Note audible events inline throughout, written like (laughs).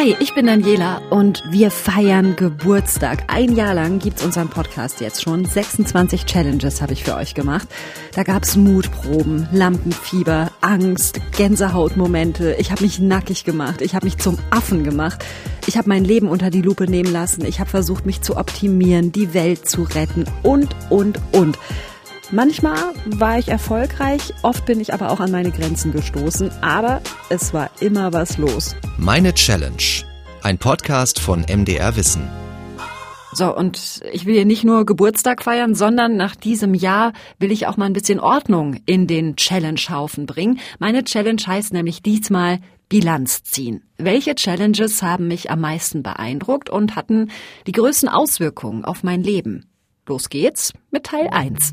Hi, ich bin Daniela und wir feiern Geburtstag. Ein Jahr lang gibt's unseren Podcast jetzt schon. 26 Challenges habe ich für euch gemacht. Da gab's Mutproben, Lampenfieber, Angst, Gänsehautmomente. Ich habe mich nackig gemacht. Ich habe mich zum Affen gemacht. Ich habe mein Leben unter die Lupe nehmen lassen. Ich habe versucht, mich zu optimieren, die Welt zu retten und, und, und. Manchmal war ich erfolgreich, oft bin ich aber auch an meine Grenzen gestoßen, aber es war immer was los. Meine Challenge. Ein Podcast von MDR Wissen. So, und ich will hier nicht nur Geburtstag feiern, sondern nach diesem Jahr will ich auch mal ein bisschen Ordnung in den Challenge-Haufen bringen. Meine Challenge heißt nämlich diesmal Bilanz ziehen. Welche Challenges haben mich am meisten beeindruckt und hatten die größten Auswirkungen auf mein Leben? Los geht's mit Teil 1.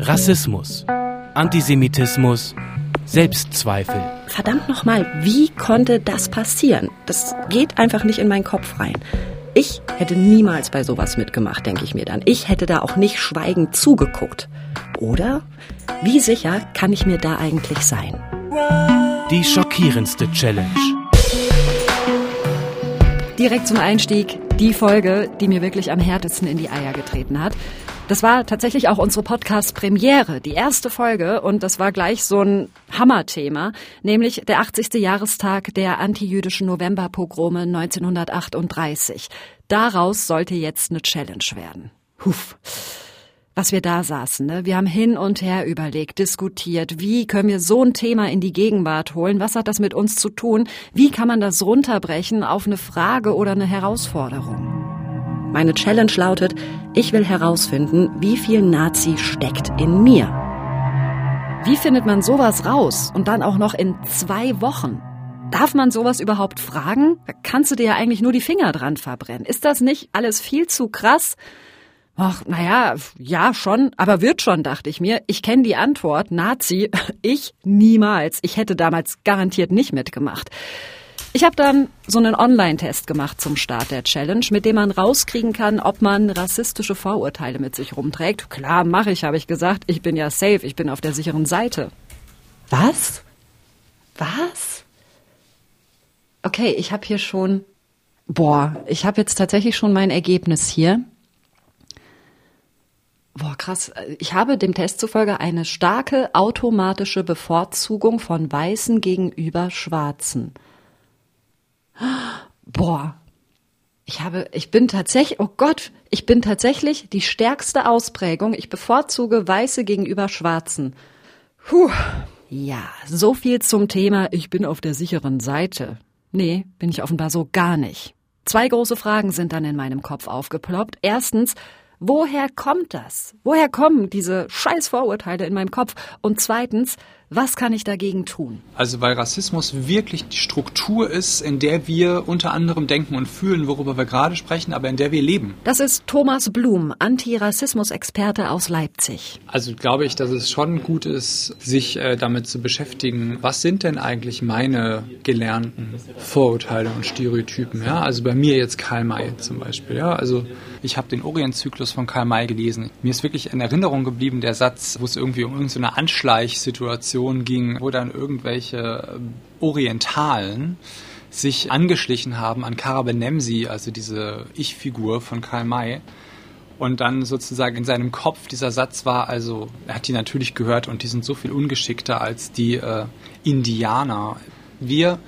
Rassismus, Antisemitismus, Selbstzweifel. Verdammt nochmal, wie konnte das passieren? Das geht einfach nicht in meinen Kopf rein. Ich hätte niemals bei sowas mitgemacht, denke ich mir dann. Ich hätte da auch nicht schweigend zugeguckt. Oder? Wie sicher kann ich mir da eigentlich sein? Die schockierendste Challenge. Direkt zum Einstieg die Folge, die mir wirklich am härtesten in die Eier getreten hat. Das war tatsächlich auch unsere Podcast-Premiere, die erste Folge, und das war gleich so ein Hammerthema, nämlich der 80. Jahrestag der antijüdischen Novemberpogrome 1938. Daraus sollte jetzt eine Challenge werden. Huff was wir da saßen. Ne? Wir haben hin und her überlegt, diskutiert, wie können wir so ein Thema in die Gegenwart holen? Was hat das mit uns zu tun? Wie kann man das runterbrechen auf eine Frage oder eine Herausforderung? Meine Challenge lautet, ich will herausfinden, wie viel Nazi steckt in mir. Wie findet man sowas raus und dann auch noch in zwei Wochen? Darf man sowas überhaupt fragen? Da kannst du dir ja eigentlich nur die Finger dran verbrennen. Ist das nicht alles viel zu krass? Ach, naja, ja, schon, aber wird schon, dachte ich mir. Ich kenne die Antwort, Nazi, (laughs) ich niemals. Ich hätte damals garantiert nicht mitgemacht. Ich habe dann so einen Online-Test gemacht zum Start der Challenge, mit dem man rauskriegen kann, ob man rassistische Vorurteile mit sich rumträgt. Klar, mache ich, habe ich gesagt. Ich bin ja safe, ich bin auf der sicheren Seite. Was? Was? Okay, ich habe hier schon. Boah, ich habe jetzt tatsächlich schon mein Ergebnis hier. Krass. Ich habe dem Test zufolge eine starke automatische Bevorzugung von Weißen gegenüber Schwarzen. Boah. Ich habe, ich bin tatsächlich, oh Gott, ich bin tatsächlich die stärkste Ausprägung. Ich bevorzuge Weiße gegenüber Schwarzen. Puh. Ja, so viel zum Thema, ich bin auf der sicheren Seite. Nee, bin ich offenbar so gar nicht. Zwei große Fragen sind dann in meinem Kopf aufgeploppt. Erstens, Woher kommt das? Woher kommen diese scheiß Vorurteile in meinem Kopf? Und zweitens, was kann ich dagegen tun? Also weil Rassismus wirklich die Struktur ist, in der wir unter anderem denken und fühlen, worüber wir gerade sprechen, aber in der wir leben. Das ist Thomas Blum, Antirassismus-Experte aus Leipzig. Also glaube ich, dass es schon gut ist, sich äh, damit zu beschäftigen, was sind denn eigentlich meine gelernten Vorurteile und Stereotypen? Ja? Also bei mir jetzt Karl May zum Beispiel. Ja? Also ich habe den Orientzyklus von Karl May gelesen. Mir ist wirklich in Erinnerung geblieben der Satz, wo es irgendwie um irgendeine Anschleichsituation Diskussion ging, wo dann irgendwelche ähm, Orientalen sich angeschlichen haben an Karabenemsi, also diese Ich-Figur von Karl May. Und dann sozusagen in seinem Kopf dieser Satz war, also er hat die natürlich gehört und die sind so viel ungeschickter als die äh, Indianer. Wir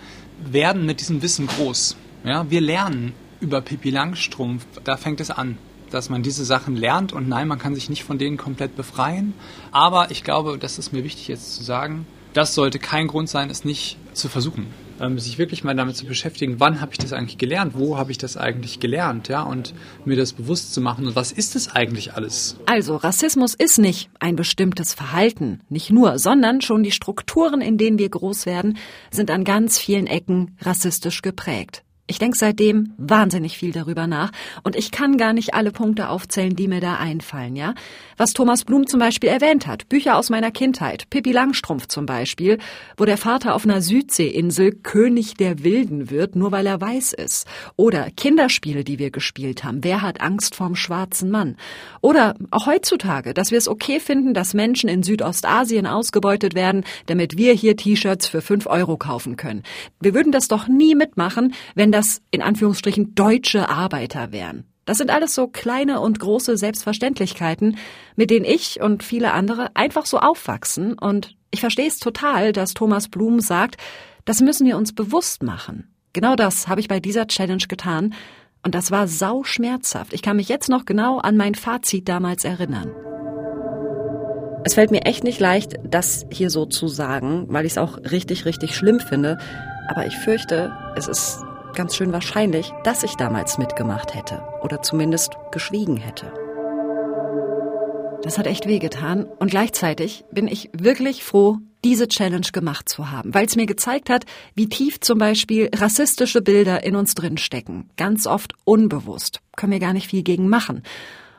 werden mit diesem Wissen groß. Ja, wir lernen über Pippi Langstrumpf. Da fängt es an dass man diese Sachen lernt und nein, man kann sich nicht von denen komplett befreien. Aber ich glaube, das ist mir wichtig jetzt zu sagen, das sollte kein Grund sein, es nicht zu versuchen. Ähm, sich wirklich mal damit zu beschäftigen, wann habe ich das eigentlich gelernt, wo habe ich das eigentlich gelernt, ja, und mir das bewusst zu machen und was ist es eigentlich alles? Also Rassismus ist nicht ein bestimmtes Verhalten, nicht nur, sondern schon die Strukturen, in denen wir groß werden, sind an ganz vielen Ecken rassistisch geprägt. Ich denke seitdem wahnsinnig viel darüber nach und ich kann gar nicht alle Punkte aufzählen, die mir da einfallen, ja? Was Thomas Blum zum Beispiel erwähnt hat, Bücher aus meiner Kindheit, Pippi Langstrumpf zum Beispiel, wo der Vater auf einer Südseeinsel König der Wilden wird, nur weil er weiß ist. Oder Kinderspiele, die wir gespielt haben, wer hat Angst vorm schwarzen Mann? Oder auch heutzutage, dass wir es okay finden, dass Menschen in Südostasien ausgebeutet werden, damit wir hier T-Shirts für fünf Euro kaufen können. Wir würden das doch nie mitmachen, wenn das in Anführungsstrichen deutsche Arbeiter wären. Das sind alles so kleine und große Selbstverständlichkeiten, mit denen ich und viele andere einfach so aufwachsen. Und ich verstehe es total, dass Thomas Blum sagt, das müssen wir uns bewusst machen. Genau das habe ich bei dieser Challenge getan. Und das war sau schmerzhaft. Ich kann mich jetzt noch genau an mein Fazit damals erinnern. Es fällt mir echt nicht leicht, das hier so zu sagen, weil ich es auch richtig, richtig schlimm finde. Aber ich fürchte, es ist ganz schön wahrscheinlich, dass ich damals mitgemacht hätte oder zumindest geschwiegen hätte. Das hat echt wehgetan und gleichzeitig bin ich wirklich froh, diese Challenge gemacht zu haben, weil es mir gezeigt hat, wie tief zum Beispiel rassistische Bilder in uns drin stecken, ganz oft unbewusst, können wir gar nicht viel gegen machen.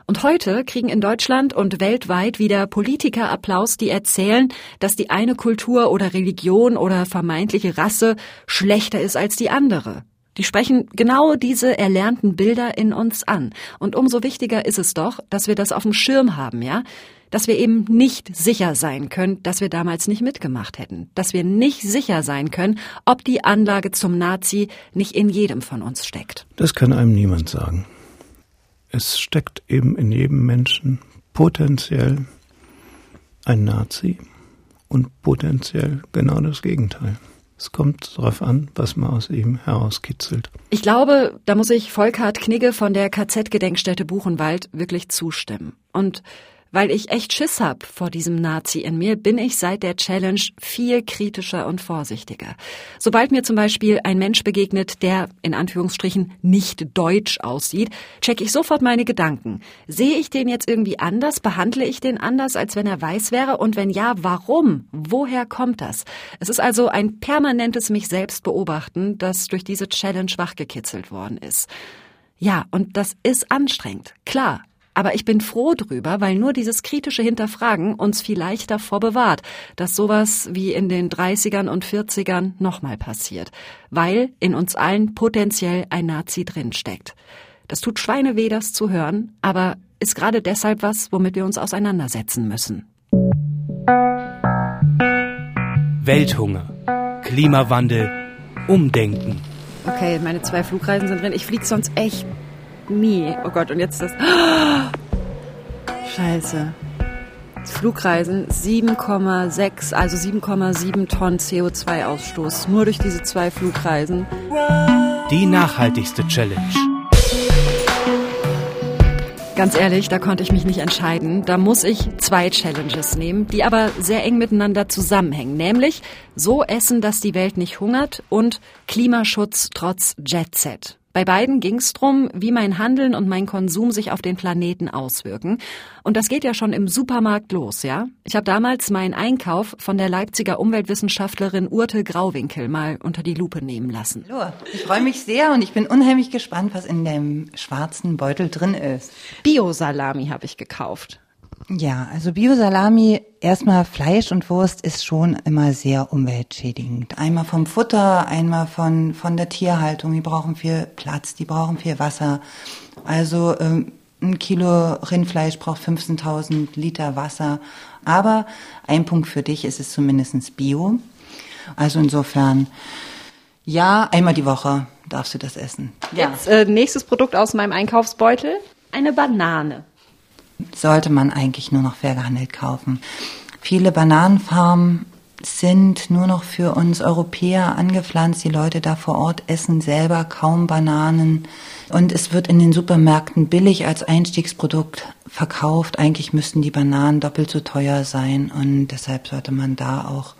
Und heute kriegen in Deutschland und weltweit wieder Politiker Applaus, die erzählen, dass die eine Kultur oder Religion oder vermeintliche Rasse schlechter ist als die andere. Die sprechen genau diese erlernten Bilder in uns an. Und umso wichtiger ist es doch, dass wir das auf dem Schirm haben, ja? Dass wir eben nicht sicher sein können, dass wir damals nicht mitgemacht hätten. Dass wir nicht sicher sein können, ob die Anlage zum Nazi nicht in jedem von uns steckt. Das kann einem niemand sagen. Es steckt eben in jedem Menschen potenziell ein Nazi und potenziell genau das Gegenteil. Es kommt darauf an, was man aus ihm herauskitzelt. Ich glaube, da muss ich Volkhard Knigge von der KZ-Gedenkstätte Buchenwald wirklich zustimmen. Und weil ich echt Schiss hab vor diesem Nazi in mir, bin ich seit der Challenge viel kritischer und vorsichtiger. Sobald mir zum Beispiel ein Mensch begegnet, der in Anführungsstrichen nicht deutsch aussieht, check ich sofort meine Gedanken. Sehe ich den jetzt irgendwie anders? Behandle ich den anders, als wenn er weiß wäre? Und wenn ja, warum? Woher kommt das? Es ist also ein permanentes mich selbst beobachten, das durch diese Challenge wachgekitzelt worden ist. Ja, und das ist anstrengend. Klar. Aber ich bin froh drüber, weil nur dieses kritische Hinterfragen uns vielleicht davor bewahrt, dass sowas wie in den 30ern und 40ern nochmal passiert. Weil in uns allen potenziell ein Nazi drinsteckt. Das tut Schweineweh, das zu hören, aber ist gerade deshalb was, womit wir uns auseinandersetzen müssen. Welthunger, Klimawandel, Umdenken. Okay, meine zwei Flugreisen sind drin. Ich fliege sonst echt nie. Oh Gott, und jetzt das. Scheiße. Flugreisen 7,6, also 7,7 Tonnen CO2-Ausstoß. Nur durch diese zwei Flugreisen. Die nachhaltigste Challenge. Ganz ehrlich, da konnte ich mich nicht entscheiden. Da muss ich zwei Challenges nehmen, die aber sehr eng miteinander zusammenhängen. Nämlich so essen, dass die Welt nicht hungert und Klimaschutz trotz Jet Set. Bei beiden ging es darum, wie mein Handeln und mein Konsum sich auf den Planeten auswirken. Und das geht ja schon im Supermarkt los, ja? Ich habe damals meinen Einkauf von der Leipziger Umweltwissenschaftlerin Urte Grauwinkel mal unter die Lupe nehmen lassen. Hallo, ich freue mich sehr und ich bin unheimlich gespannt, was in dem schwarzen Beutel drin ist. Bio-Salami habe ich gekauft. Ja, also Biosalami, erstmal Fleisch und Wurst ist schon immer sehr umweltschädigend. Einmal vom Futter, einmal von, von der Tierhaltung. Die brauchen viel Platz, die brauchen viel Wasser. Also ähm, ein Kilo Rindfleisch braucht 15.000 Liter Wasser. Aber ein Punkt für dich ist es zumindest Bio. Also insofern, ja, einmal die Woche darfst du das essen. Ja. Jetzt, äh, nächstes Produkt aus meinem Einkaufsbeutel. Eine Banane sollte man eigentlich nur noch fair gehandelt kaufen. Viele Bananenfarmen sind nur noch für uns Europäer angepflanzt. Die Leute da vor Ort essen selber kaum Bananen. Und es wird in den Supermärkten billig als Einstiegsprodukt verkauft. Eigentlich müssten die Bananen doppelt so teuer sein. Und deshalb sollte man da auch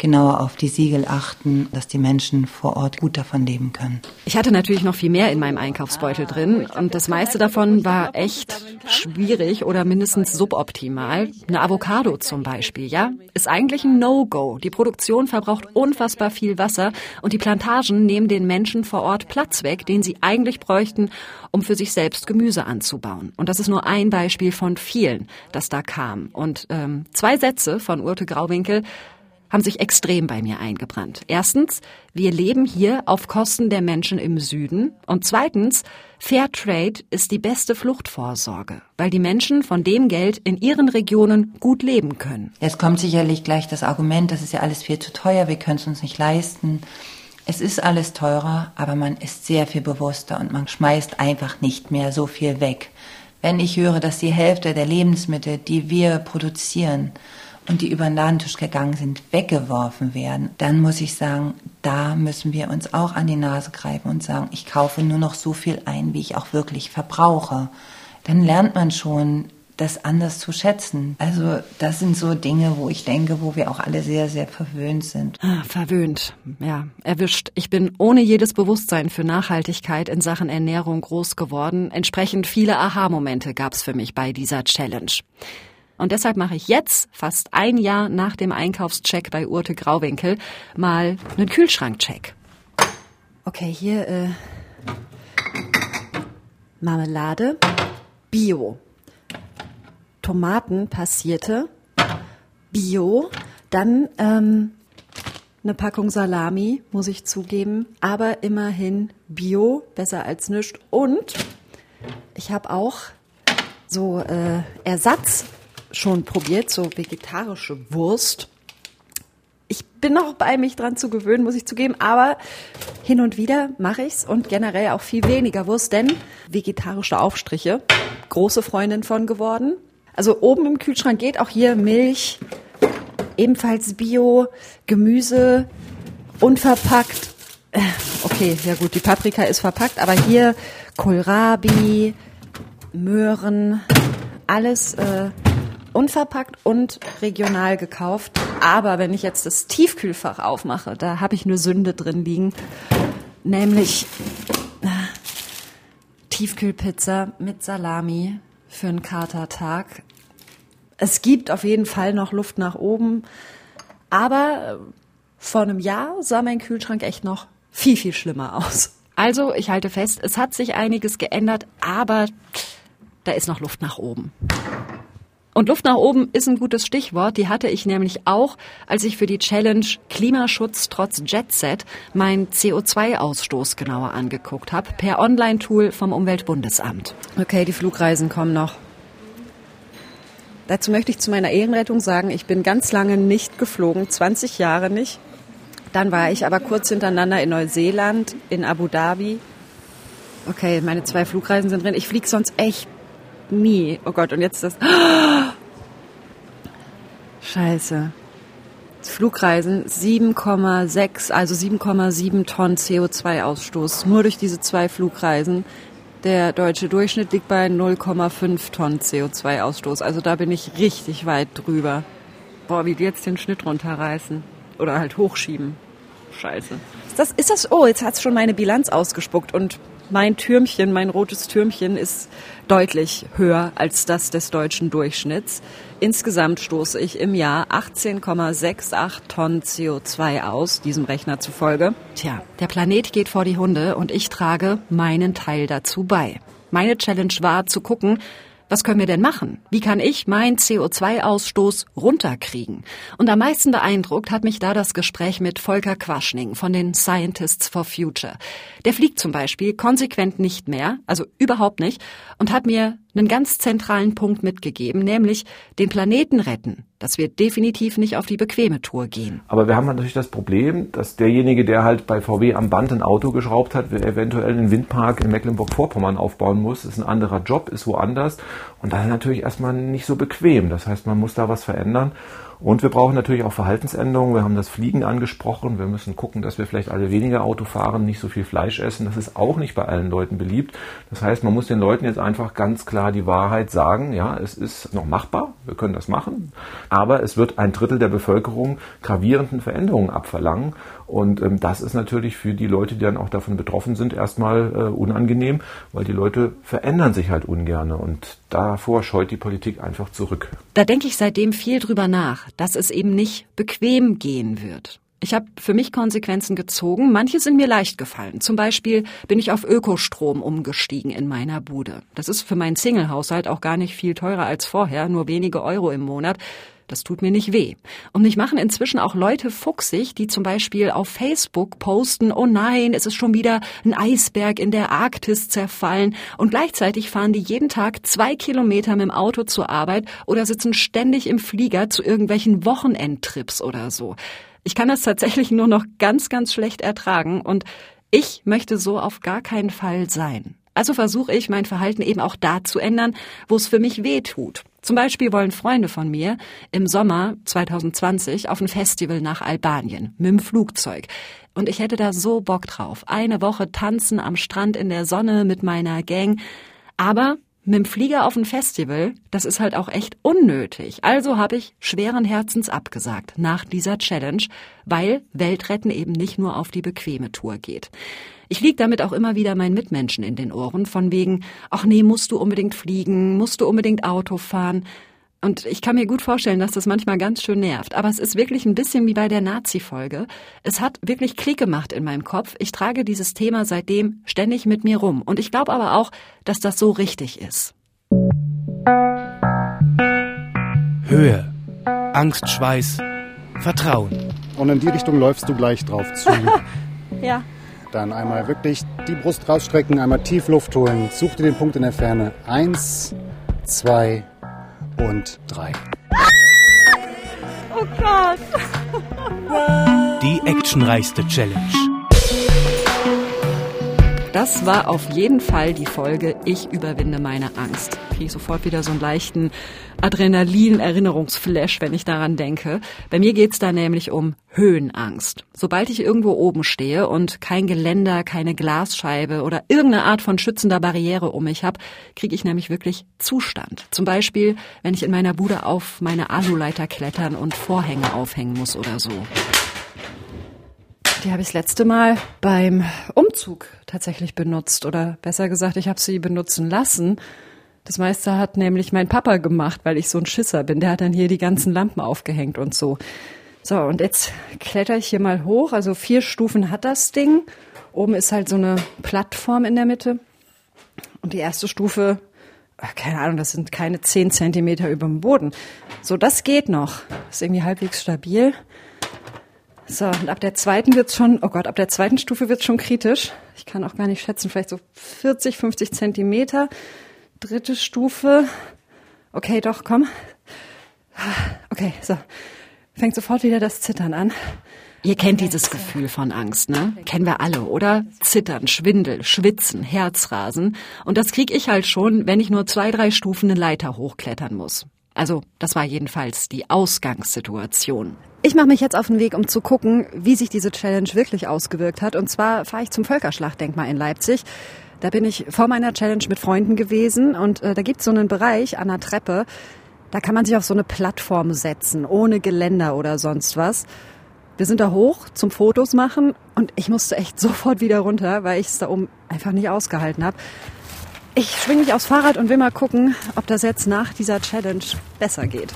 genauer auf die Siegel achten, dass die Menschen vor Ort gut davon leben können. Ich hatte natürlich noch viel mehr in meinem Einkaufsbeutel drin und das meiste davon war echt schwierig oder mindestens suboptimal. Eine Avocado zum Beispiel, ja, ist eigentlich ein No-Go. Die Produktion verbraucht unfassbar viel Wasser und die Plantagen nehmen den Menschen vor Ort Platz weg, den sie eigentlich bräuchten, um für sich selbst Gemüse anzubauen. Und das ist nur ein Beispiel von vielen, das da kam. Und ähm, zwei Sätze von Urte Grauwinkel haben sich extrem bei mir eingebrannt. Erstens, wir leben hier auf Kosten der Menschen im Süden. Und zweitens, Fair Trade ist die beste Fluchtvorsorge, weil die Menschen von dem Geld in ihren Regionen gut leben können. Jetzt kommt sicherlich gleich das Argument, das ist ja alles viel zu teuer, wir können es uns nicht leisten. Es ist alles teurer, aber man ist sehr viel bewusster und man schmeißt einfach nicht mehr so viel weg. Wenn ich höre, dass die Hälfte der Lebensmittel, die wir produzieren, und die über den Ladentisch gegangen sind, weggeworfen werden, dann muss ich sagen, da müssen wir uns auch an die Nase greifen und sagen, ich kaufe nur noch so viel ein, wie ich auch wirklich verbrauche. Dann lernt man schon, das anders zu schätzen. Also das sind so Dinge, wo ich denke, wo wir auch alle sehr, sehr verwöhnt sind. Ah, verwöhnt, ja, erwischt. Ich bin ohne jedes Bewusstsein für Nachhaltigkeit in Sachen Ernährung groß geworden. Entsprechend viele Aha-Momente gab es für mich bei dieser Challenge. Und deshalb mache ich jetzt, fast ein Jahr nach dem Einkaufscheck bei Urte Grauwinkel, mal einen Kühlschrankcheck. Okay, hier äh, Marmelade, Bio. Tomaten passierte, Bio. Dann ähm, eine Packung Salami, muss ich zugeben, aber immerhin Bio, besser als nichts. Und ich habe auch so äh, Ersatz schon probiert, so vegetarische Wurst. Ich bin noch bei mich dran zu gewöhnen, muss ich zugeben, aber hin und wieder mache ich's und generell auch viel weniger Wurst, denn vegetarische Aufstriche, große Freundin von geworden. Also oben im Kühlschrank geht auch hier Milch, ebenfalls Bio, Gemüse, unverpackt. Äh, okay, ja gut, die Paprika ist verpackt, aber hier Kohlrabi, Möhren, alles äh, unverpackt und regional gekauft. Aber wenn ich jetzt das Tiefkühlfach aufmache, da habe ich nur Sünde drin liegen, nämlich äh, Tiefkühlpizza mit Salami für einen Katertag. Es gibt auf jeden Fall noch Luft nach oben, aber äh, vor einem Jahr sah mein Kühlschrank echt noch viel, viel schlimmer aus. Also, ich halte fest, es hat sich einiges geändert, aber da ist noch Luft nach oben. Und Luft nach oben ist ein gutes Stichwort. Die hatte ich nämlich auch, als ich für die Challenge Klimaschutz trotz Jetset meinen CO2-Ausstoß genauer angeguckt habe, per Online-Tool vom Umweltbundesamt. Okay, die Flugreisen kommen noch. Dazu möchte ich zu meiner Ehrenrettung sagen, ich bin ganz lange nicht geflogen, 20 Jahre nicht. Dann war ich aber kurz hintereinander in Neuseeland, in Abu Dhabi. Okay, meine zwei Flugreisen sind drin. Ich fliege sonst echt nie. Oh Gott, und jetzt das. (gasps) Scheiße. Flugreisen 7,6, also 7,7 Tonnen CO2-Ausstoß. Nur durch diese zwei Flugreisen. Der deutsche Durchschnitt liegt bei 0,5 Tonnen CO2-Ausstoß. Also da bin ich richtig weit drüber. Boah, wie die jetzt den Schnitt runterreißen. Oder halt hochschieben. Scheiße. Ist das, ist das, oh, jetzt hat's schon meine Bilanz ausgespuckt und mein Türmchen, mein rotes Türmchen ist deutlich höher als das des deutschen Durchschnitts. Insgesamt stoße ich im Jahr 18,68 Tonnen CO2 aus, diesem Rechner zufolge. Tja, der Planet geht vor die Hunde und ich trage meinen Teil dazu bei. Meine Challenge war zu gucken, was können wir denn machen? Wie kann ich meinen CO2-Ausstoß runterkriegen? Und am meisten beeindruckt hat mich da das Gespräch mit Volker Quaschning von den Scientists for Future. Der fliegt zum Beispiel konsequent nicht mehr, also überhaupt nicht, und hat mir einen ganz zentralen Punkt mitgegeben, nämlich den Planeten retten, dass wir definitiv nicht auf die bequeme Tour gehen. Aber wir haben natürlich das Problem, dass derjenige, der halt bei VW am Band ein Auto geschraubt hat, eventuell einen Windpark in Mecklenburg-Vorpommern aufbauen muss, ist ein anderer Job, ist woanders und das ist natürlich erstmal nicht so bequem. Das heißt, man muss da was verändern. Und wir brauchen natürlich auch Verhaltensänderungen. Wir haben das Fliegen angesprochen. Wir müssen gucken, dass wir vielleicht alle weniger Auto fahren, nicht so viel Fleisch essen. Das ist auch nicht bei allen Leuten beliebt. Das heißt, man muss den Leuten jetzt einfach ganz klar die Wahrheit sagen. Ja, es ist noch machbar. Wir können das machen. Aber es wird ein Drittel der Bevölkerung gravierenden Veränderungen abverlangen. Und ähm, das ist natürlich für die Leute, die dann auch davon betroffen sind, erstmal äh, unangenehm, weil die Leute verändern sich halt ungerne. Und davor scheut die Politik einfach zurück. Da denke ich seitdem viel drüber nach, dass es eben nicht bequem gehen wird. Ich habe für mich Konsequenzen gezogen. Manche sind mir leicht gefallen. Zum Beispiel bin ich auf Ökostrom umgestiegen in meiner Bude. Das ist für meinen Single-Haushalt auch gar nicht viel teurer als vorher, nur wenige Euro im Monat. Das tut mir nicht weh. Und mich machen inzwischen auch Leute fuchsig, die zum Beispiel auf Facebook posten, oh nein, es ist schon wieder ein Eisberg in der Arktis zerfallen. Und gleichzeitig fahren die jeden Tag zwei Kilometer mit dem Auto zur Arbeit oder sitzen ständig im Flieger zu irgendwelchen Wochenendtrips oder so. Ich kann das tatsächlich nur noch ganz, ganz schlecht ertragen und ich möchte so auf gar keinen Fall sein. Also versuche ich, mein Verhalten eben auch da zu ändern, wo es für mich weh tut. Zum Beispiel wollen Freunde von mir im Sommer 2020 auf ein Festival nach Albanien mit dem Flugzeug. Und ich hätte da so Bock drauf. Eine Woche tanzen am Strand in der Sonne mit meiner Gang. Aber mit dem Flieger auf ein Festival, das ist halt auch echt unnötig. Also habe ich schweren Herzens abgesagt nach dieser Challenge, weil Weltretten eben nicht nur auf die bequeme Tour geht. Ich lieg damit auch immer wieder meinen Mitmenschen in den Ohren, von wegen, ach nee, musst du unbedingt fliegen, musst du unbedingt Auto fahren. Und ich kann mir gut vorstellen, dass das manchmal ganz schön nervt. Aber es ist wirklich ein bisschen wie bei der Nazi-Folge. Es hat wirklich Klick gemacht in meinem Kopf. Ich trage dieses Thema seitdem ständig mit mir rum. Und ich glaube aber auch, dass das so richtig ist. Höhe, Angst, Schweiß, Vertrauen. Und in die Richtung läufst du gleich drauf zu. (laughs) ja. Dann einmal wirklich die Brust rausstrecken, einmal tief Luft holen. Such dir den Punkt in der Ferne. Eins, zwei und drei. Oh Gott. Die actionreichste Challenge. Das war auf jeden Fall die Folge Ich überwinde meine Angst. Kriege ich sofort wieder so einen leichten Adrenalin-Erinnerungsflash, wenn ich daran denke. Bei mir geht's da nämlich um Höhenangst. Sobald ich irgendwo oben stehe und kein Geländer, keine Glasscheibe oder irgendeine Art von schützender Barriere um mich habe, kriege ich nämlich wirklich Zustand. Zum Beispiel, wenn ich in meiner Bude auf meine Aluleiter klettern und Vorhänge aufhängen muss oder so. Die habe ich das letzte Mal beim Umzug tatsächlich benutzt. Oder besser gesagt, ich habe sie benutzen lassen. Das meiste hat nämlich mein Papa gemacht, weil ich so ein Schisser bin. Der hat dann hier die ganzen Lampen aufgehängt und so. So, und jetzt kletter ich hier mal hoch. Also vier Stufen hat das Ding. Oben ist halt so eine Plattform in der Mitte. Und die erste Stufe, keine Ahnung, das sind keine zehn Zentimeter über dem Boden. So, das geht noch. Ist irgendwie halbwegs stabil. So, und ab der zweiten wird's schon, oh Gott, ab der zweiten Stufe wird's schon kritisch. Ich kann auch gar nicht schätzen, vielleicht so 40, 50 Zentimeter. Dritte Stufe. Okay, doch, komm. Okay, so. Fängt sofort wieder das Zittern an. Ihr kennt dieses Gefühl von Angst, ne? Kennen wir alle, oder? Zittern, Schwindel, Schwitzen, Herzrasen. Und das krieg ich halt schon, wenn ich nur zwei, drei Stufen eine Leiter hochklettern muss. Also, das war jedenfalls die Ausgangssituation. Ich mache mich jetzt auf den Weg, um zu gucken, wie sich diese Challenge wirklich ausgewirkt hat. Und zwar fahre ich zum Völkerschlachtdenkmal in Leipzig. Da bin ich vor meiner Challenge mit Freunden gewesen und äh, da gibt's so einen Bereich an der Treppe, da kann man sich auf so eine Plattform setzen, ohne Geländer oder sonst was. Wir sind da hoch zum Fotos machen und ich musste echt (laughs) sofort wieder runter, weil ich es da oben einfach nicht ausgehalten habe. Ich schwinge mich aufs Fahrrad und will mal gucken, ob das jetzt nach dieser Challenge besser geht.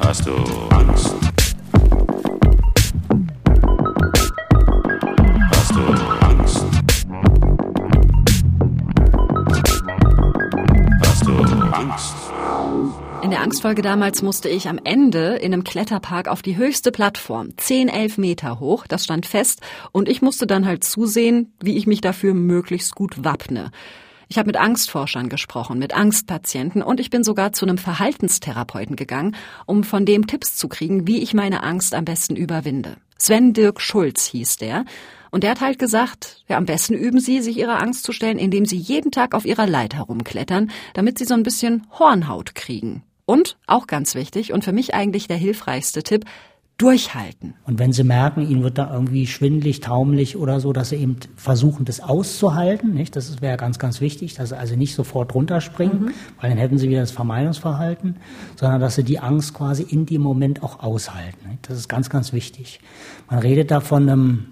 Hast du Angst? In der Angstfolge damals musste ich am Ende in einem Kletterpark auf die höchste Plattform, 10, 11 Meter hoch, das stand fest, und ich musste dann halt zusehen, wie ich mich dafür möglichst gut wappne. Ich habe mit Angstforschern gesprochen, mit Angstpatienten und ich bin sogar zu einem Verhaltenstherapeuten gegangen, um von dem Tipps zu kriegen, wie ich meine Angst am besten überwinde. Sven Dirk Schulz hieß der. Und der hat halt gesagt, ja, am besten üben Sie, sich Ihrer Angst zu stellen, indem Sie jeden Tag auf Ihrer Leiter rumklettern, damit Sie so ein bisschen Hornhaut kriegen. Und auch ganz wichtig und für mich eigentlich der hilfreichste Tipp, durchhalten. Und wenn sie merken, ihnen wird da irgendwie schwindlig, taumlich oder so, dass sie eben versuchen, das auszuhalten, nicht? Das wäre ganz, ganz wichtig, dass sie also nicht sofort runterspringen, mhm. weil dann hätten sie wieder das Vermeidungsverhalten, sondern dass sie die Angst quasi in dem Moment auch aushalten. Nicht? Das ist ganz, ganz wichtig. Man redet da von einem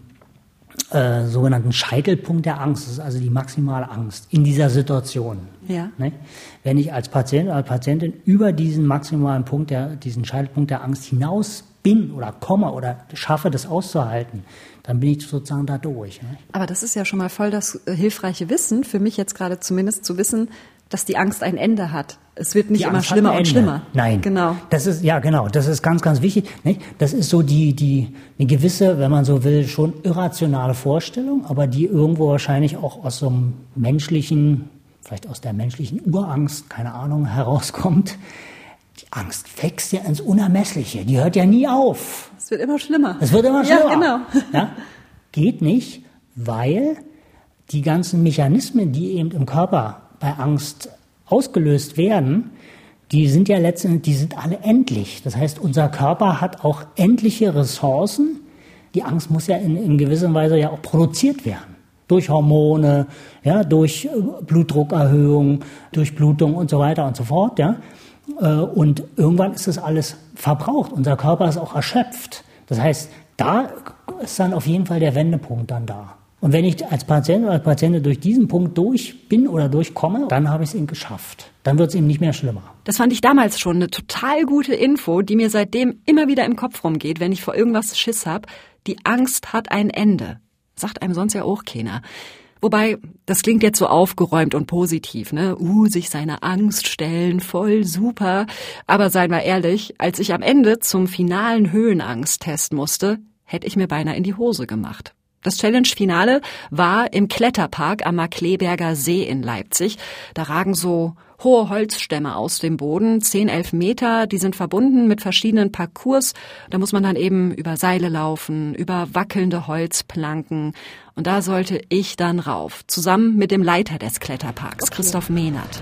äh, sogenannten Scheitelpunkt der Angst, das ist also die maximale Angst in dieser Situation. Ja. Ne? Wenn ich als Patient oder Patientin über diesen maximalen Punkt, der, diesen Scheitelpunkt der Angst hinaus bin oder komme oder schaffe, das auszuhalten, dann bin ich sozusagen da durch. Ne? Aber das ist ja schon mal voll das äh, hilfreiche Wissen, für mich jetzt gerade zumindest zu wissen, dass die Angst ein Ende hat. Es wird nicht immer schlimmer und schlimmer. Nein. Genau. Das ist, ja, genau. Das ist ganz, ganz wichtig. Nicht? Das ist so die, die, eine gewisse, wenn man so will, schon irrationale Vorstellung, aber die irgendwo wahrscheinlich auch aus so einem menschlichen, vielleicht aus der menschlichen Urangst, keine Ahnung, herauskommt die Angst wächst ja ins Unermessliche. Die hört ja nie auf. Es wird immer schlimmer. Es wird immer schlimmer. Ja, genau. Ja? Geht nicht, weil die ganzen Mechanismen, die eben im Körper bei Angst ausgelöst werden, die sind ja letztendlich, die sind alle endlich. Das heißt, unser Körper hat auch endliche Ressourcen. Die Angst muss ja in, in gewisser Weise ja auch produziert werden. Durch Hormone, ja, durch äh, Blutdruckerhöhung, durch Blutung und so weiter und so fort, ja. Äh, und irgendwann ist das alles verbraucht. Unser Körper ist auch erschöpft. Das heißt, da ist dann auf jeden Fall der Wendepunkt dann da. Und wenn ich als Patient oder als Patientin durch diesen Punkt durch bin oder durchkomme, dann habe ich es eben geschafft. Dann wird es eben nicht mehr schlimmer. Das fand ich damals schon eine total gute Info, die mir seitdem immer wieder im Kopf rumgeht, wenn ich vor irgendwas Schiss habe. Die Angst hat ein Ende. Sagt einem sonst ja auch keiner. Wobei, das klingt jetzt so aufgeräumt und positiv, ne? Uh, sich seiner Angst stellen, voll super. Aber seien wir ehrlich, als ich am Ende zum finalen Höhenangsttest musste, hätte ich mir beinahe in die Hose gemacht. Das Challenge-Finale war im Kletterpark am Markleberger See in Leipzig. Da ragen so hohe Holzstämme aus dem Boden, 10, 11 Meter, die sind verbunden mit verschiedenen Parcours. Da muss man dann eben über Seile laufen, über wackelnde Holzplanken. Und da sollte ich dann rauf, zusammen mit dem Leiter des Kletterparks, okay. Christoph Mehnert.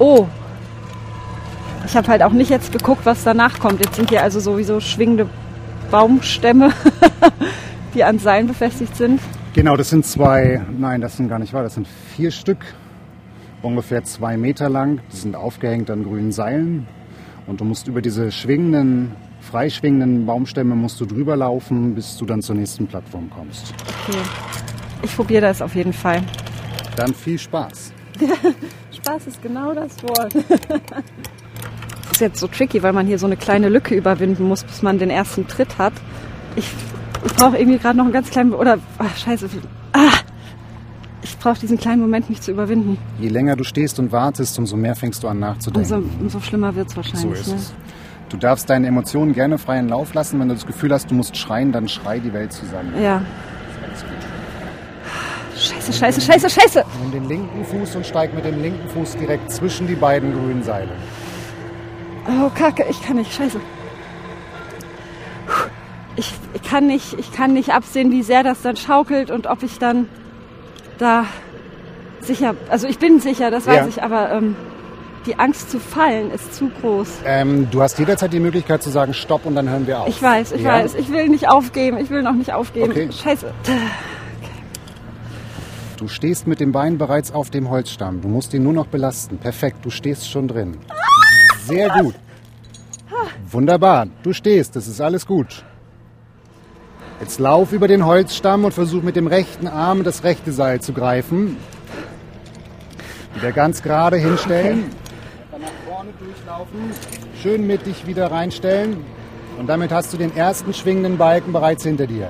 Oh, ich habe halt auch nicht jetzt geguckt, was danach kommt. Jetzt sind hier also sowieso schwingende Baumstämme. (laughs) die an Seilen befestigt sind? Genau, das sind zwei, nein, das sind gar nicht wahr, das sind vier Stück, ungefähr zwei Meter lang. Die sind aufgehängt an grünen Seilen und du musst über diese schwingenden, freischwingenden Baumstämme musst du drüber laufen, bis du dann zur nächsten Plattform kommst. Okay, ich probiere das auf jeden Fall. Dann viel Spaß. (laughs) Spaß ist genau das Wort. (laughs) ist jetzt so tricky, weil man hier so eine kleine Lücke überwinden muss, bis man den ersten Tritt hat. Ich ich brauche irgendwie gerade noch einen ganz kleinen oder ach, scheiße. Ah, ich brauche diesen kleinen Moment nicht zu überwinden. Je länger du stehst und wartest, umso mehr fängst du an nachzudenken. Umso, umso schlimmer wird es wahrscheinlich. So ist ne? es. Du darfst deine Emotionen gerne freien Lauf lassen. Wenn du das Gefühl hast, du musst schreien, dann schrei die Welt zusammen. Ja. Scheiße, scheiße, scheiße, scheiße. Nimm den linken Fuß und steig mit dem linken Fuß direkt zwischen die beiden grünen Seile. Oh, Kacke, ich kann nicht, scheiße ich, ich, kann nicht, ich kann nicht absehen, wie sehr das dann schaukelt und ob ich dann da sicher, also ich bin sicher, das weiß ja. ich, aber ähm, die Angst zu fallen ist zu groß. Ähm, du hast jederzeit die Möglichkeit zu sagen Stopp und dann hören wir auf. Ich weiß, ich ja? weiß, ich will nicht aufgeben, ich will noch nicht aufgeben. Okay. Scheiße. Okay. Du stehst mit dem Bein bereits auf dem Holzstamm. Du musst ihn nur noch belasten. Perfekt, du stehst schon drin. Sehr gut. Wunderbar, du stehst, das ist alles gut. Jetzt lauf über den Holzstamm und versuch mit dem rechten Arm das rechte Seil zu greifen. Wieder ganz gerade hinstellen. Dann nach vorne durchlaufen. Schön mittig wieder reinstellen. Und damit hast du den ersten schwingenden Balken bereits hinter dir.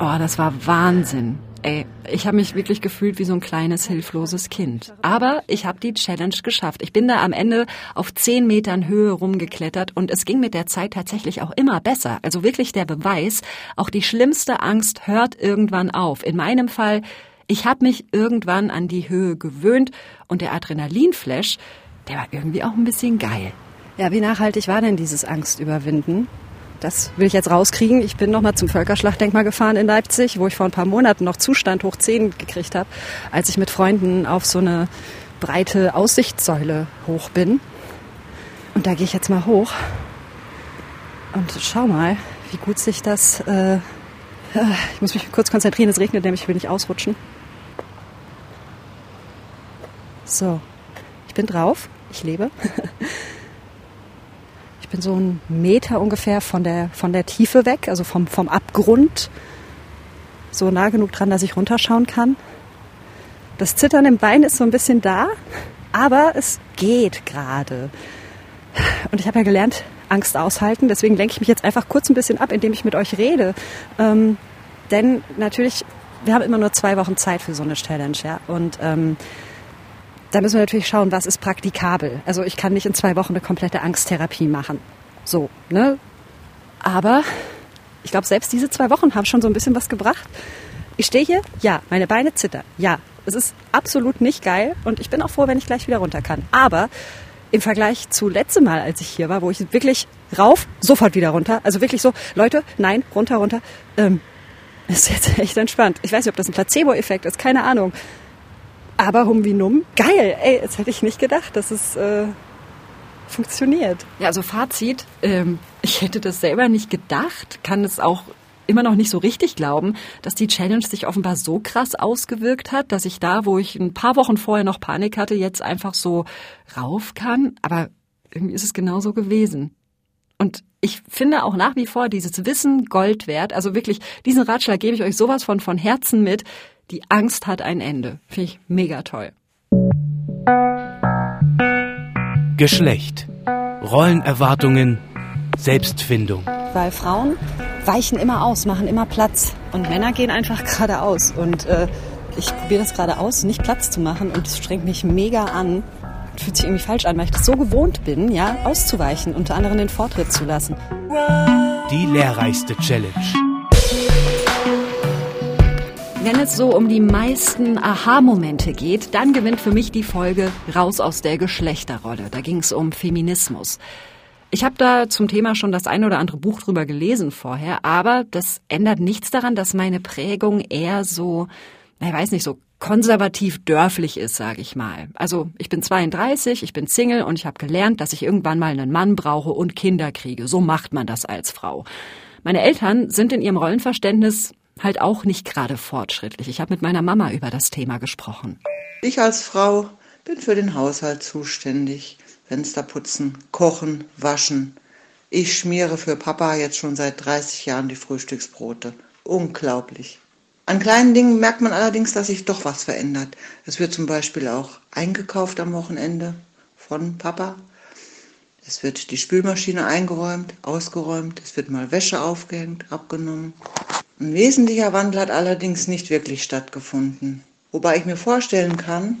Oh, das war Wahnsinn. Ey, ich habe mich wirklich gefühlt wie so ein kleines, hilfloses Kind. Aber ich habe die Challenge geschafft. Ich bin da am Ende auf zehn Metern Höhe rumgeklettert und es ging mit der Zeit tatsächlich auch immer besser. Also wirklich der Beweis, auch die schlimmste Angst hört irgendwann auf. In meinem Fall, ich habe mich irgendwann an die Höhe gewöhnt und der Adrenalinflash, der war irgendwie auch ein bisschen geil. Ja, wie nachhaltig war denn dieses Angstüberwinden? Das will ich jetzt rauskriegen. Ich bin nochmal zum Völkerschlachtdenkmal gefahren in Leipzig, wo ich vor ein paar Monaten noch Zustand hoch 10 gekriegt habe, als ich mit Freunden auf so eine breite Aussichtssäule hoch bin. Und da gehe ich jetzt mal hoch und schau mal, wie gut sich das. Äh, (laughs) ich muss mich kurz konzentrieren, es regnet nämlich, ich will nicht ausrutschen. So, ich bin drauf, ich lebe. (laughs) Bin so einen Meter ungefähr von der, von der Tiefe weg, also vom, vom Abgrund. So nah genug dran, dass ich runterschauen kann. Das Zittern im Bein ist so ein bisschen da, aber es geht gerade. Und ich habe ja gelernt, Angst aushalten. Deswegen lenke ich mich jetzt einfach kurz ein bisschen ab, indem ich mit euch rede. Ähm, denn natürlich, wir haben immer nur zwei Wochen Zeit für so eine Challenge, ja. Und ähm, da müssen wir natürlich schauen, was ist praktikabel. Also ich kann nicht in zwei Wochen eine komplette Angsttherapie machen. So, ne? Aber ich glaube, selbst diese zwei Wochen haben schon so ein bisschen was gebracht. Ich stehe hier, ja, meine Beine zittern, ja. Es ist absolut nicht geil und ich bin auch froh, wenn ich gleich wieder runter kann. Aber im Vergleich zu letztem Mal, als ich hier war, wo ich wirklich rauf, sofort wieder runter, also wirklich so, Leute, nein, runter, runter, ähm, ist jetzt echt entspannt. Ich weiß nicht, ob das ein Placebo-Effekt ist, keine Ahnung. Aber hum wie numm, geil, ey, jetzt hätte ich nicht gedacht, dass es äh, funktioniert. Ja, also Fazit, ähm, ich hätte das selber nicht gedacht, kann es auch immer noch nicht so richtig glauben, dass die Challenge sich offenbar so krass ausgewirkt hat, dass ich da, wo ich ein paar Wochen vorher noch Panik hatte, jetzt einfach so rauf kann. Aber irgendwie ist es genauso gewesen. Und ich finde auch nach wie vor dieses Wissen Gold wert. Also wirklich, diesen Ratschlag gebe ich euch sowas von von Herzen mit. Die Angst hat ein Ende. Finde ich mega toll. Geschlecht. Rollenerwartungen. Selbstfindung. Weil Frauen weichen immer aus, machen immer Platz. Und Männer gehen einfach (laughs) geradeaus. Und äh, ich probiere das gerade aus, nicht Platz zu machen. Und es strengt mich mega an. Fühlt sich irgendwie falsch an, weil ich das so gewohnt bin, ja, auszuweichen, unter anderem den Vortritt zu lassen. Die lehrreichste Challenge. Wenn es so um die meisten Aha-Momente geht, dann gewinnt für mich die Folge Raus aus der Geschlechterrolle. Da ging es um Feminismus. Ich habe da zum Thema schon das ein oder andere Buch drüber gelesen vorher, aber das ändert nichts daran, dass meine Prägung eher so, ich weiß nicht, so konservativ dörflich ist, sage ich mal. Also ich bin 32, ich bin Single und ich habe gelernt, dass ich irgendwann mal einen Mann brauche und Kinder kriege. So macht man das als Frau. Meine Eltern sind in ihrem Rollenverständnis halt auch nicht gerade fortschrittlich. Ich habe mit meiner Mama über das Thema gesprochen. Ich als Frau bin für den Haushalt zuständig. Fenster putzen, kochen, waschen. Ich schmiere für Papa jetzt schon seit 30 Jahren die Frühstücksbrote. Unglaublich. An kleinen Dingen merkt man allerdings, dass sich doch was verändert. Es wird zum Beispiel auch eingekauft am Wochenende von Papa. Es wird die Spülmaschine eingeräumt, ausgeräumt, es wird mal Wäsche aufgehängt, abgenommen. Ein wesentlicher Wandel hat allerdings nicht wirklich stattgefunden. Wobei ich mir vorstellen kann,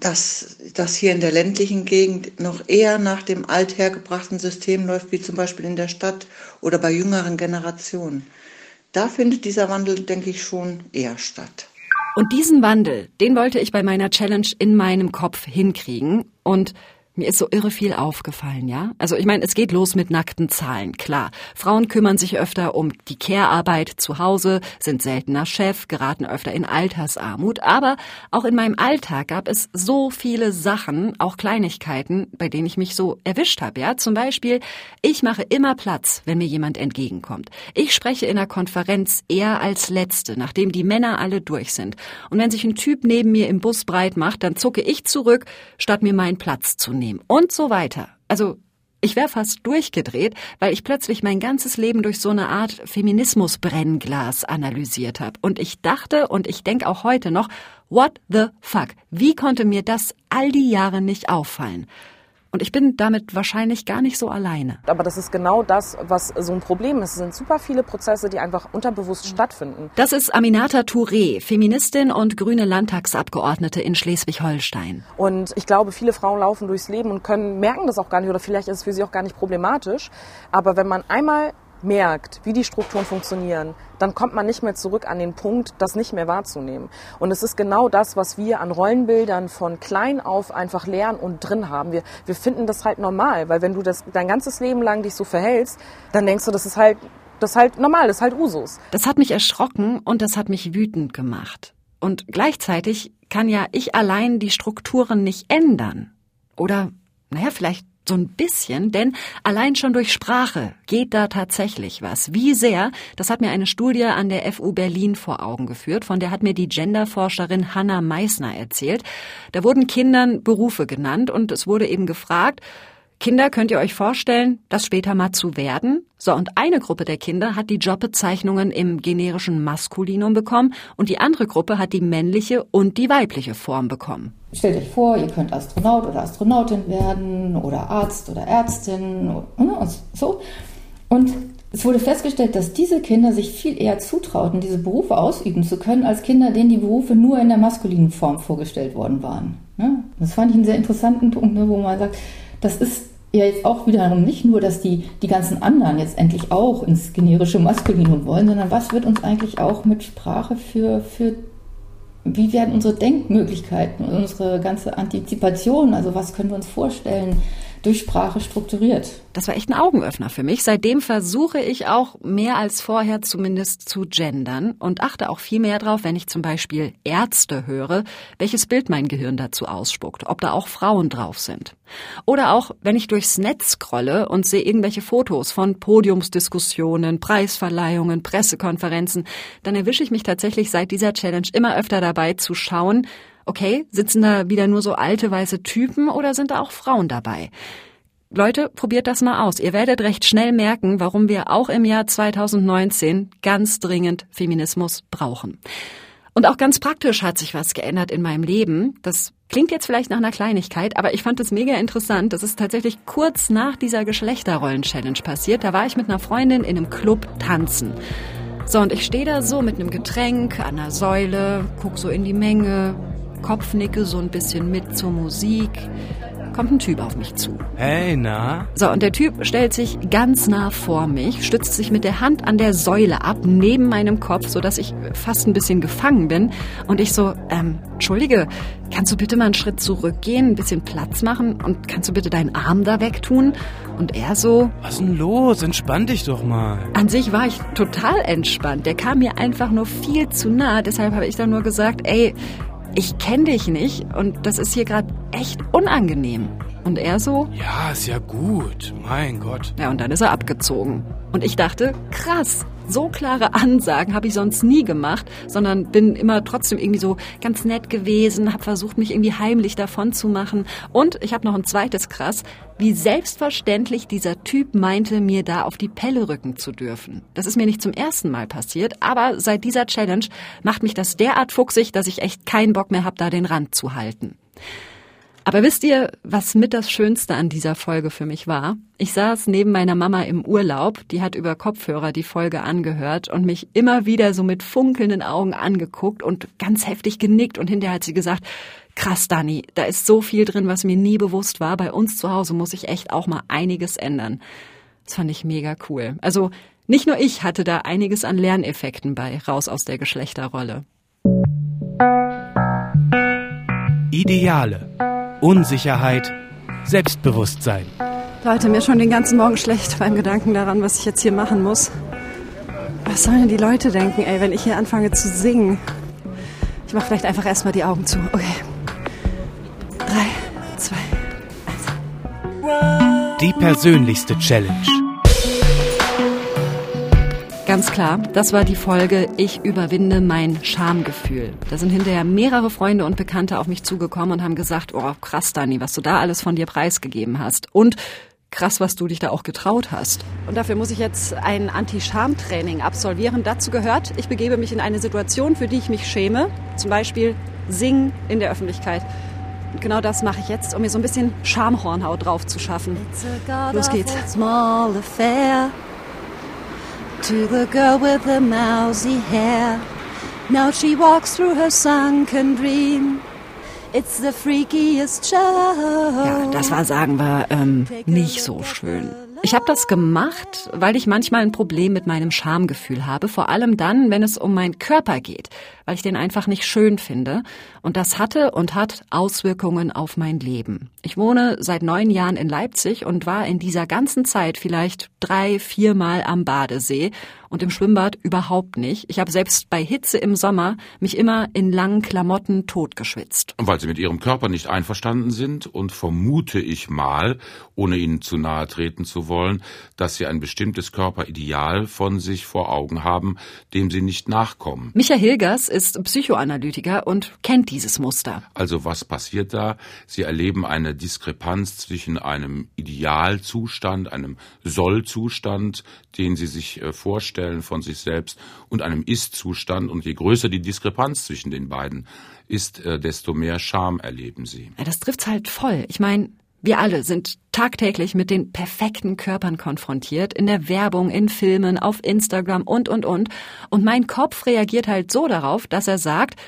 dass das hier in der ländlichen Gegend noch eher nach dem althergebrachten System läuft, wie zum Beispiel in der Stadt oder bei jüngeren Generationen. Da findet dieser Wandel, denke ich, schon eher statt. Und diesen Wandel, den wollte ich bei meiner Challenge in meinem Kopf hinkriegen. Und mir ist so irre viel aufgefallen, ja? Also ich meine, es geht los mit nackten Zahlen, klar. Frauen kümmern sich öfter um die Care-Arbeit zu Hause, sind seltener Chef, geraten öfter in Altersarmut. Aber auch in meinem Alltag gab es so viele Sachen, auch Kleinigkeiten, bei denen ich mich so erwischt habe, ja? Zum Beispiel, ich mache immer Platz, wenn mir jemand entgegenkommt. Ich spreche in einer Konferenz eher als Letzte, nachdem die Männer alle durch sind. Und wenn sich ein Typ neben mir im Bus breit macht, dann zucke ich zurück, statt mir meinen Platz zu nehmen nehmen und so weiter. Also ich wäre fast durchgedreht, weil ich plötzlich mein ganzes Leben durch so eine Art Feminismus-Brennglas analysiert habe. Und ich dachte und ich denke auch heute noch, what the fuck? Wie konnte mir das all die Jahre nicht auffallen? Und ich bin damit wahrscheinlich gar nicht so alleine. Aber das ist genau das, was so ein Problem ist. Es sind super viele Prozesse, die einfach unterbewusst stattfinden. Das ist Aminata Touré, Feministin und grüne Landtagsabgeordnete in Schleswig-Holstein. Und ich glaube, viele Frauen laufen durchs Leben und können merken das auch gar nicht oder vielleicht ist es für sie auch gar nicht problematisch. Aber wenn man einmal merkt, wie die Strukturen funktionieren, dann kommt man nicht mehr zurück an den Punkt, das nicht mehr wahrzunehmen. Und es ist genau das, was wir an Rollenbildern von klein auf einfach lernen und drin haben. Wir, wir finden das halt normal, weil wenn du das dein ganzes Leben lang dich so verhältst, dann denkst du, das ist halt, das ist halt normal, das ist halt Usus. Das hat mich erschrocken und das hat mich wütend gemacht. Und gleichzeitig kann ja ich allein die Strukturen nicht ändern. Oder, naja, vielleicht So ein bisschen, denn allein schon durch Sprache geht da tatsächlich was. Wie sehr, das hat mir eine Studie an der FU Berlin vor Augen geführt, von der hat mir die Genderforscherin Hanna Meissner erzählt. Da wurden Kindern Berufe genannt und es wurde eben gefragt, Kinder, könnt ihr euch vorstellen, das später mal zu werden? So, und eine Gruppe der Kinder hat die Jobbezeichnungen im generischen Maskulinum bekommen und die andere Gruppe hat die männliche und die weibliche Form bekommen. Stellt euch vor, ihr könnt Astronaut oder Astronautin werden oder Arzt oder Ärztin und so. Und es wurde festgestellt, dass diese Kinder sich viel eher zutrauten, diese Berufe ausüben zu können, als Kinder, denen die Berufe nur in der maskulinen Form vorgestellt worden waren. Das fand ich einen sehr interessanten Punkt, ne, wo man sagt, das ist ja jetzt auch wiederum nicht nur, dass die, die ganzen anderen jetzt endlich auch ins generische Maskulinum wollen, sondern was wird uns eigentlich auch mit Sprache für, für wie werden unsere Denkmöglichkeiten, unsere ganze Antizipation, also was können wir uns vorstellen, durch Sprache strukturiert. Das war echt ein Augenöffner für mich. Seitdem versuche ich auch mehr als vorher zumindest zu gendern und achte auch viel mehr drauf, wenn ich zum Beispiel Ärzte höre, welches Bild mein Gehirn dazu ausspuckt, ob da auch Frauen drauf sind. Oder auch, wenn ich durchs Netz scrolle und sehe irgendwelche Fotos von Podiumsdiskussionen, Preisverleihungen, Pressekonferenzen, dann erwische ich mich tatsächlich seit dieser Challenge immer öfter dabei zu schauen, okay, sitzen da wieder nur so alte weiße Typen oder sind da auch Frauen dabei? Leute, probiert das mal aus. Ihr werdet recht schnell merken, warum wir auch im Jahr 2019 ganz dringend Feminismus brauchen. Und auch ganz praktisch hat sich was geändert in meinem Leben. Das klingt jetzt vielleicht nach einer Kleinigkeit, aber ich fand es mega interessant. Das ist tatsächlich kurz nach dieser Geschlechterrollen-Challenge passiert. Da war ich mit einer Freundin in einem Club tanzen. So, und ich stehe da so mit einem Getränk an der Säule, guck so in die Menge, Kopfnicke so ein bisschen mit zur Musik. Kommt ein Typ auf mich zu. Hey, na? So, und der Typ stellt sich ganz nah vor mich, stützt sich mit der Hand an der Säule ab, neben meinem Kopf, sodass ich fast ein bisschen gefangen bin. Und ich so, ähm, Entschuldige, kannst du bitte mal einen Schritt zurückgehen, ein bisschen Platz machen und kannst du bitte deinen Arm da wegtun? Und er so, Was ist denn los? Entspann dich doch mal. an sich war ich total entspannt. Der kam mir einfach nur viel zu nah. Deshalb habe ich dann nur gesagt, ey, ich kenne dich nicht und das ist hier gerade echt unangenehm. Und er so, Ja, ist ja gut. Mein Gott. ja, und dann ist er abgezogen. Und ich dachte, krass, so klare Ansagen habe ich sonst nie gemacht, sondern bin immer trotzdem irgendwie so ganz nett gewesen, habe versucht, mich irgendwie heimlich davon zu machen. Und ich habe noch ein zweites krass, wie selbstverständlich dieser Typ meinte, mir da auf die Pelle rücken zu dürfen. Das ist mir nicht zum ersten Mal passiert, aber seit dieser Challenge macht mich das derart fuchsig, dass ich echt keinen Bock mehr habe, da den Rand zu halten. Aber wisst ihr, was mit das Schönste an dieser Folge für mich war? Ich saß neben meiner Mama im Urlaub, die hat über Kopfhörer die Folge angehört und mich immer wieder so mit funkelnden Augen angeguckt und ganz heftig genickt und hinterher hat sie gesagt, krass Dani, da ist so viel drin, was mir nie bewusst war. Bei uns zu Hause muss ich echt auch mal einiges ändern. Das fand ich mega cool. Also nicht nur ich hatte da einiges an Lerneffekten bei, raus aus der Geschlechterrolle. Ideale. Unsicherheit. Selbstbewusstsein. Leute, mir schon den ganzen Morgen schlecht beim Gedanken daran, was ich jetzt hier machen muss. Was sollen denn die Leute denken, ey, wenn ich hier anfange zu singen? Ich mache vielleicht einfach erstmal die Augen zu. Okay. Drei, zwei. Die persönlichste Challenge. Ganz klar, das war die Folge Ich überwinde mein Schamgefühl. Da sind hinterher mehrere Freunde und Bekannte auf mich zugekommen und haben gesagt, oh krass, Dani, was du da alles von dir preisgegeben hast. Und krass, was du dich da auch getraut hast. Und dafür muss ich jetzt ein Anti-Scham-Training absolvieren. Dazu gehört, ich begebe mich in eine Situation, für die ich mich schäme. Zum Beispiel singen in der Öffentlichkeit. Und genau das mache ich jetzt, um mir so ein bisschen Schamhornhaut drauf zu schaffen. Los geht's. To the girl with the mousy hair. Now she walks through her sunken dream. It's the freakiest show. Ja, das war, sagen wir, ähm, nicht so schön. Ich habe das gemacht, weil ich manchmal ein Problem mit meinem Schamgefühl habe, vor allem dann, wenn es um meinen Körper geht, weil ich den einfach nicht schön finde. Und das hatte und hat Auswirkungen auf mein Leben. Ich wohne seit neun Jahren in Leipzig und war in dieser ganzen Zeit vielleicht drei, viermal am Badesee. Und im Schwimmbad überhaupt nicht. Ich habe selbst bei Hitze im Sommer mich immer in langen Klamotten totgeschwitzt. Weil Sie mit Ihrem Körper nicht einverstanden sind und vermute ich mal, ohne Ihnen zu nahe treten zu wollen, dass Sie ein bestimmtes Körperideal von sich vor Augen haben, dem Sie nicht nachkommen. Michael Hilgers ist Psychoanalytiker und kennt dieses Muster. Also was passiert da? Sie erleben eine Diskrepanz zwischen einem Idealzustand, einem Sollzustand, den Sie sich äh, vorstellen von sich selbst, und einem Ist-Zustand. Und je größer die Diskrepanz zwischen den beiden ist, äh, desto mehr Scham erleben Sie. Ja, das trifft's halt voll. Ich meine, wir alle sind tagtäglich mit den perfekten Körpern konfrontiert, in der Werbung, in Filmen, auf Instagram und, und, und. Und mein Kopf reagiert halt so darauf, dass er sagt,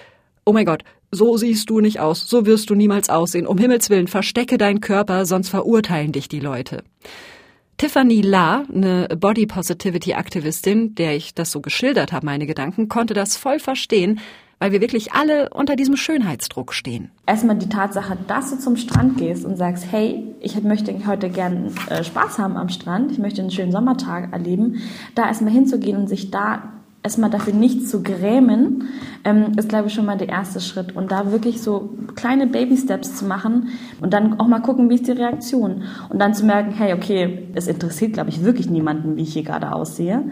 oh mein Gott, so siehst du nicht aus, so wirst du niemals aussehen. Um Himmels Willen, verstecke deinen Körper, sonst verurteilen dich die Leute. Tiffany La, eine Body Positivity Aktivistin, der ich das so geschildert habe, meine Gedanken, konnte das voll verstehen, weil wir wirklich alle unter diesem Schönheitsdruck stehen. Erstmal die Tatsache, dass du zum Strand gehst und sagst, hey, ich möchte heute gern äh, Spaß haben am Strand, ich möchte einen schönen Sommertag erleben, da erstmal hinzugehen und sich da erstmal dafür nicht zu grämen, ähm, ist, glaube ich, schon mal der erste Schritt. Und da wirklich so kleine Baby-Steps zu machen und dann auch mal gucken, wie ist die Reaktion. Und dann zu merken, hey, okay, es interessiert, glaube ich, wirklich niemanden, wie ich hier gerade aussehe.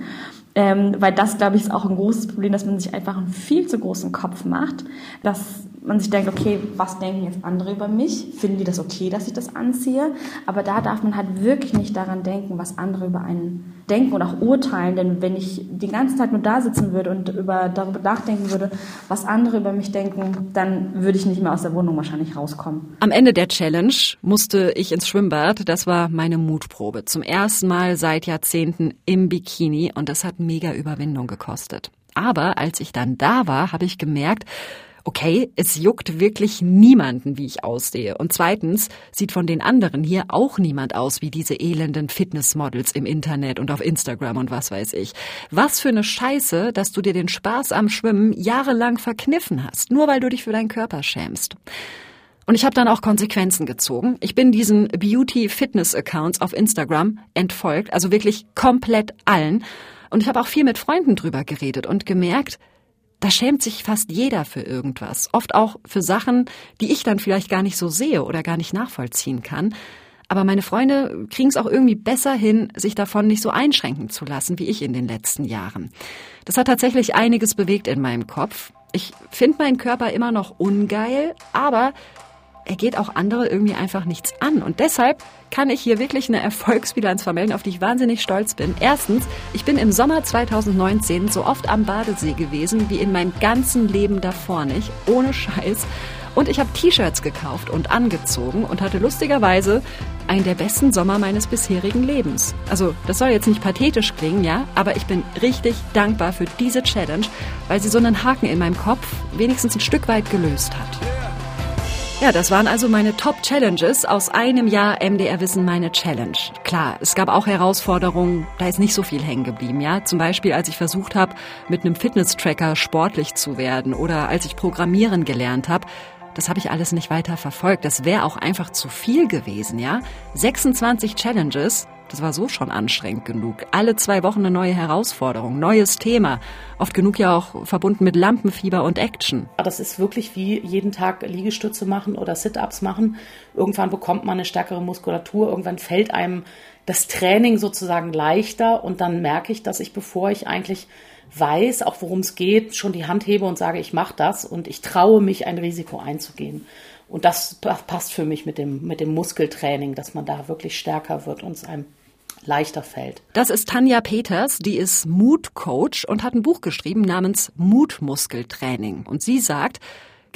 Ähm, weil das, glaube ich, ist auch ein großes Problem, dass man sich einfach einen viel zu großen Kopf macht, dass man sich denkt, okay, was denken jetzt andere über mich? Finden die das okay, dass ich das anziehe? Aber da darf man halt wirklich nicht daran denken, was andere über einen denken und auch urteilen. Denn wenn ich den ganzen Tag nur da sitzen würde und über, darüber nachdenken würde, was andere über mich denken, dann würde ich nicht mehr aus der Wohnung wahrscheinlich rauskommen. Am Ende der Challenge musste ich ins Schwimmbad. Das war meine Mutprobe. Zum ersten Mal seit Jahrzehnten im Bikini und das hat mega Überwindung gekostet. Aber als ich dann da war, habe ich gemerkt, okay, es juckt wirklich niemanden, wie ich aussehe. Und zweitens sieht von den anderen hier auch niemand aus wie diese elenden Fitnessmodels im Internet und auf Instagram und was weiß ich. Was für eine Scheiße, dass du dir den Spaß am Schwimmen jahrelang verkniffen hast, nur weil du dich für deinen Körper schämst. Und ich habe dann auch Konsequenzen gezogen. Ich bin diesen Beauty-Fitness-Accounts auf Instagram entfolgt, also wirklich komplett allen. Und ich habe auch viel mit Freunden drüber geredet und gemerkt, da schämt sich fast jeder für irgendwas. Oft auch für Sachen, die ich dann vielleicht gar nicht so sehe oder gar nicht nachvollziehen kann. Aber meine Freunde kriegen es auch irgendwie besser hin, sich davon nicht so einschränken zu lassen, wie ich in den letzten Jahren. Das hat tatsächlich einiges bewegt in meinem Kopf. Ich finde meinen Körper immer noch ungeil, aber er geht auch andere irgendwie einfach nichts an. Und deshalb kann ich hier wirklich eine Erfolgsbilanz vermelden, auf die ich wahnsinnig stolz bin. Erstens, ich bin im Sommer 2019 so oft am Badesee gewesen wie in meinem ganzen Leben davor nicht, ohne Scheiß. Und ich habe T-Shirts gekauft und angezogen und hatte lustigerweise einen der besten Sommer meines bisherigen Lebens. Also, das soll jetzt nicht pathetisch klingen, ja, aber ich bin richtig dankbar für diese Challenge, weil sie so einen Haken in meinem Kopf wenigstens ein Stück weit gelöst hat. Ja, das waren also meine Top Challenges aus einem Jahr MDR Wissen meine Challenge. Klar, es gab auch Herausforderungen, da ist nicht so viel hängen geblieben, ja. Zum Beispiel, als ich versucht habe, mit einem Fitness-Tracker sportlich zu werden oder als ich Programmieren gelernt habe. Das habe ich alles nicht weiter verfolgt. Das wäre auch einfach zu viel gewesen, ja. 26 Challenges, das war so schon anstrengend genug. Alle zwei Wochen eine neue Herausforderung, neues Thema. Oft genug ja auch verbunden mit Lampenfieber und Action. Das ist wirklich wie jeden Tag Liegestütze machen oder Sit-ups machen. Irgendwann bekommt man eine stärkere Muskulatur. Irgendwann fällt einem das Training sozusagen leichter. Und dann merke ich, dass ich, bevor ich eigentlich weiß, auch worum es geht, schon die Hand hebe und sage, ich mache das und ich traue mich, ein Risiko einzugehen. Und das passt für mich mit dem, mit dem Muskeltraining, dass man da wirklich stärker wird und es einem leichter fällt. Das ist Tanja Peters, die ist Mutcoach und hat ein Buch geschrieben namens Mutmuskeltraining. Und sie sagt,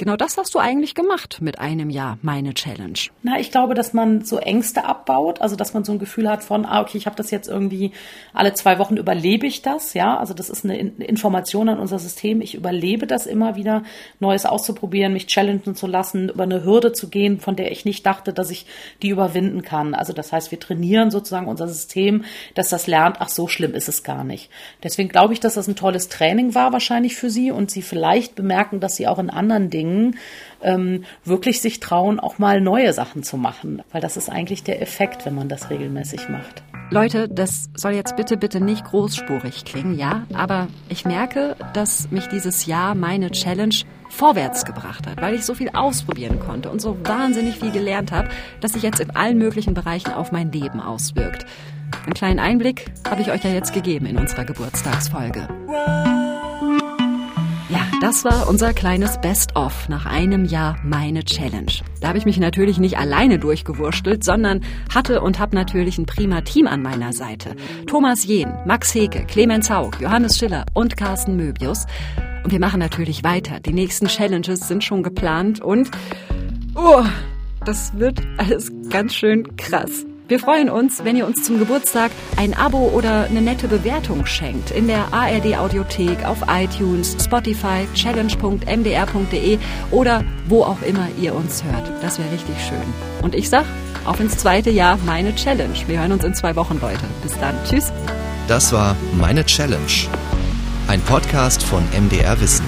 Genau das hast du eigentlich gemacht mit einem Jahr meine Challenge. Na, ich glaube, dass man so Ängste abbaut, also dass man so ein Gefühl hat von, ah, okay, ich habe das jetzt irgendwie alle zwei Wochen überlebe ich das, ja, also das ist eine Information an unser System. Ich überlebe das immer wieder, Neues auszuprobieren, mich challengen zu lassen, über eine Hürde zu gehen, von der ich nicht dachte, dass ich die überwinden kann. Also das heißt, wir trainieren sozusagen unser System, dass das lernt, ach so schlimm ist es gar nicht. Deswegen glaube ich, dass das ein tolles Training war wahrscheinlich für Sie und Sie vielleicht bemerken, dass Sie auch in anderen Dingen bringen, ähm, wirklich sich trauen, auch mal neue Sachen zu machen. Weil das ist eigentlich der Effekt, wenn man das regelmäßig macht. Leute, das soll jetzt bitte, bitte nicht großspurig klingen, ja? Aber ich merke, dass mich dieses Jahr meine Challenge vorwärts gebracht hat, weil ich so viel ausprobieren konnte und so wahnsinnig viel gelernt habe, dass sich jetzt in allen möglichen Bereichen auf mein Leben auswirkt. Einen kleinen Einblick habe ich euch ja jetzt gegeben in unserer Geburtstagsfolge. Das war unser kleines Best-of nach einem Jahr meine Challenge. Da habe ich mich natürlich nicht alleine durchgewurschtelt, sondern hatte und habe natürlich ein prima Team an meiner Seite. Thomas Jehn, Max Heke, Clemens Haug, Johannes Schiller und Carsten Möbius. Und wir machen natürlich weiter. Die nächsten Challenges sind schon geplant und oh, das wird alles ganz schön krass. Wir freuen uns, wenn ihr uns zum Geburtstag ein Abo oder eine nette Bewertung schenkt. In der ARD Audiothek, auf iTunes, Spotify, challenge.mdr.de oder wo auch immer ihr uns hört. Das wäre richtig schön. Und ich sag, auf ins zweite Jahr meine Challenge. Wir hören uns in zwei Wochen, Leute. Bis dann. Tschüss. Das war Meine Challenge. Ein Podcast von MDR Wissen.